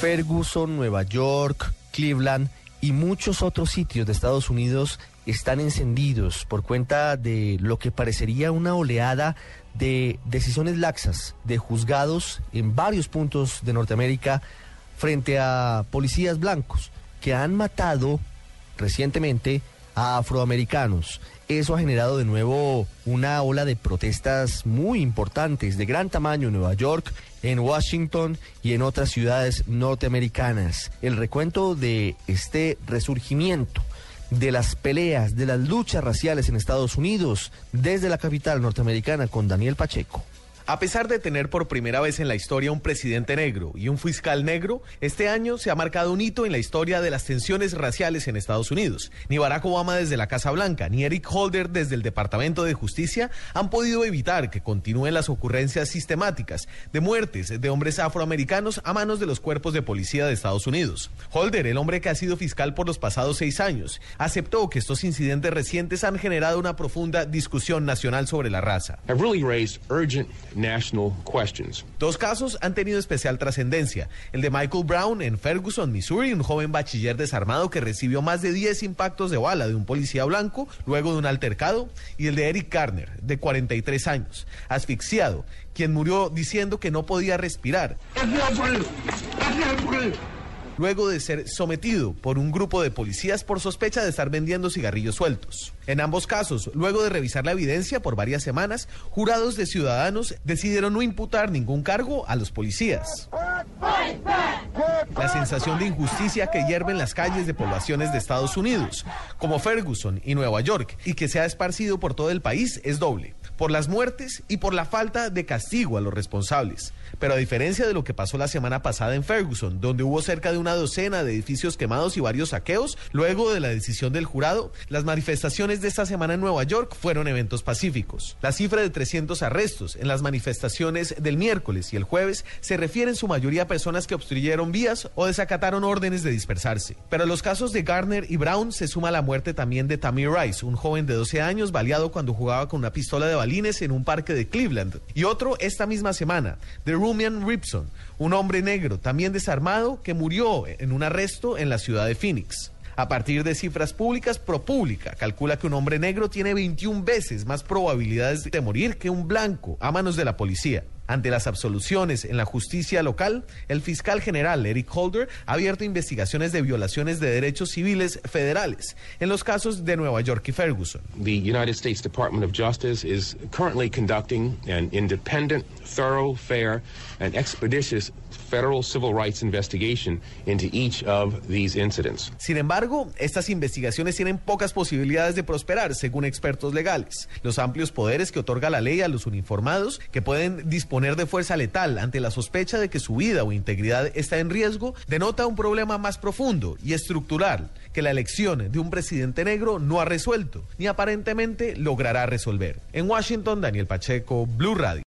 Ferguson, Nueva York, Cleveland y muchos otros sitios de Estados Unidos están encendidos por cuenta de lo que parecería una oleada de decisiones laxas de juzgados en varios puntos de Norteamérica frente a policías blancos que han matado recientemente a afroamericanos. Eso ha generado de nuevo una ola de protestas muy importantes, de gran tamaño en Nueva York, en Washington y en otras ciudades norteamericanas. El recuento de este resurgimiento de las peleas, de las luchas raciales en Estados Unidos, desde la capital norteamericana con Daniel Pacheco. A pesar de tener por primera vez en la historia un presidente negro y un fiscal negro, este año se ha marcado un hito en la historia de las tensiones raciales en Estados Unidos. Ni Barack Obama desde la Casa Blanca, ni Eric Holder desde el Departamento de Justicia han podido evitar que continúen las ocurrencias sistemáticas de muertes de hombres afroamericanos a manos de los cuerpos de policía de Estados Unidos. Holder, el hombre que ha sido fiscal por los pasados seis años, aceptó que estos incidentes recientes han generado una profunda discusión nacional sobre la raza. Dos casos han tenido especial trascendencia. El de Michael Brown en Ferguson, Missouri, un joven bachiller desarmado que recibió más de 10 impactos de bala de un policía blanco luego de un altercado. Y el de Eric Garner, de 43 años, asfixiado, quien murió diciendo que no podía respirar luego de ser sometido por un grupo de policías por sospecha de estar vendiendo cigarrillos sueltos. En ambos casos, luego de revisar la evidencia por varias semanas, jurados de ciudadanos decidieron no imputar ningún cargo a los policías. La sensación de injusticia que hierve en las calles de poblaciones de Estados Unidos, como Ferguson y Nueva York, y que se ha esparcido por todo el país, es doble por las muertes y por la falta de castigo a los responsables. Pero a diferencia de lo que pasó la semana pasada en Ferguson, donde hubo cerca de una docena de edificios quemados y varios saqueos, luego de la decisión del jurado, las manifestaciones de esta semana en Nueva York fueron eventos pacíficos. La cifra de 300 arrestos en las manifestaciones del miércoles y el jueves se refiere en su mayoría a personas que obstruyeron vías o desacataron órdenes de dispersarse. Pero a los casos de Garner y Brown se suma la muerte también de Tamir Rice, un joven de 12 años baleado cuando jugaba con una pistola de en un parque de Cleveland. Y otro esta misma semana, de Rumian Ripson, un hombre negro también desarmado que murió en un arresto en la ciudad de Phoenix. A partir de cifras públicas, ProPublica calcula que un hombre negro tiene 21 veces más probabilidades de morir que un blanco a manos de la policía. Ante las absoluciones en la justicia local, el fiscal general Eric Holder ha abierto investigaciones de violaciones de derechos civiles federales en los casos de Nueva York y Ferguson. The United States Department of Justice is currently conducting an independent, thorough, fair, and expeditious federal civil rights investigation into each of these incidents. Sin embargo, estas investigaciones tienen pocas posibilidades de prosperar, según expertos legales. Los amplios poderes que otorga la ley a los uniformados, que pueden disponer de fuerza letal ante la sospecha de que su vida o integridad está en riesgo denota un problema más profundo y estructural que la elección de un presidente negro no ha resuelto ni aparentemente logrará resolver. En Washington, Daniel Pacheco, Blue Radio.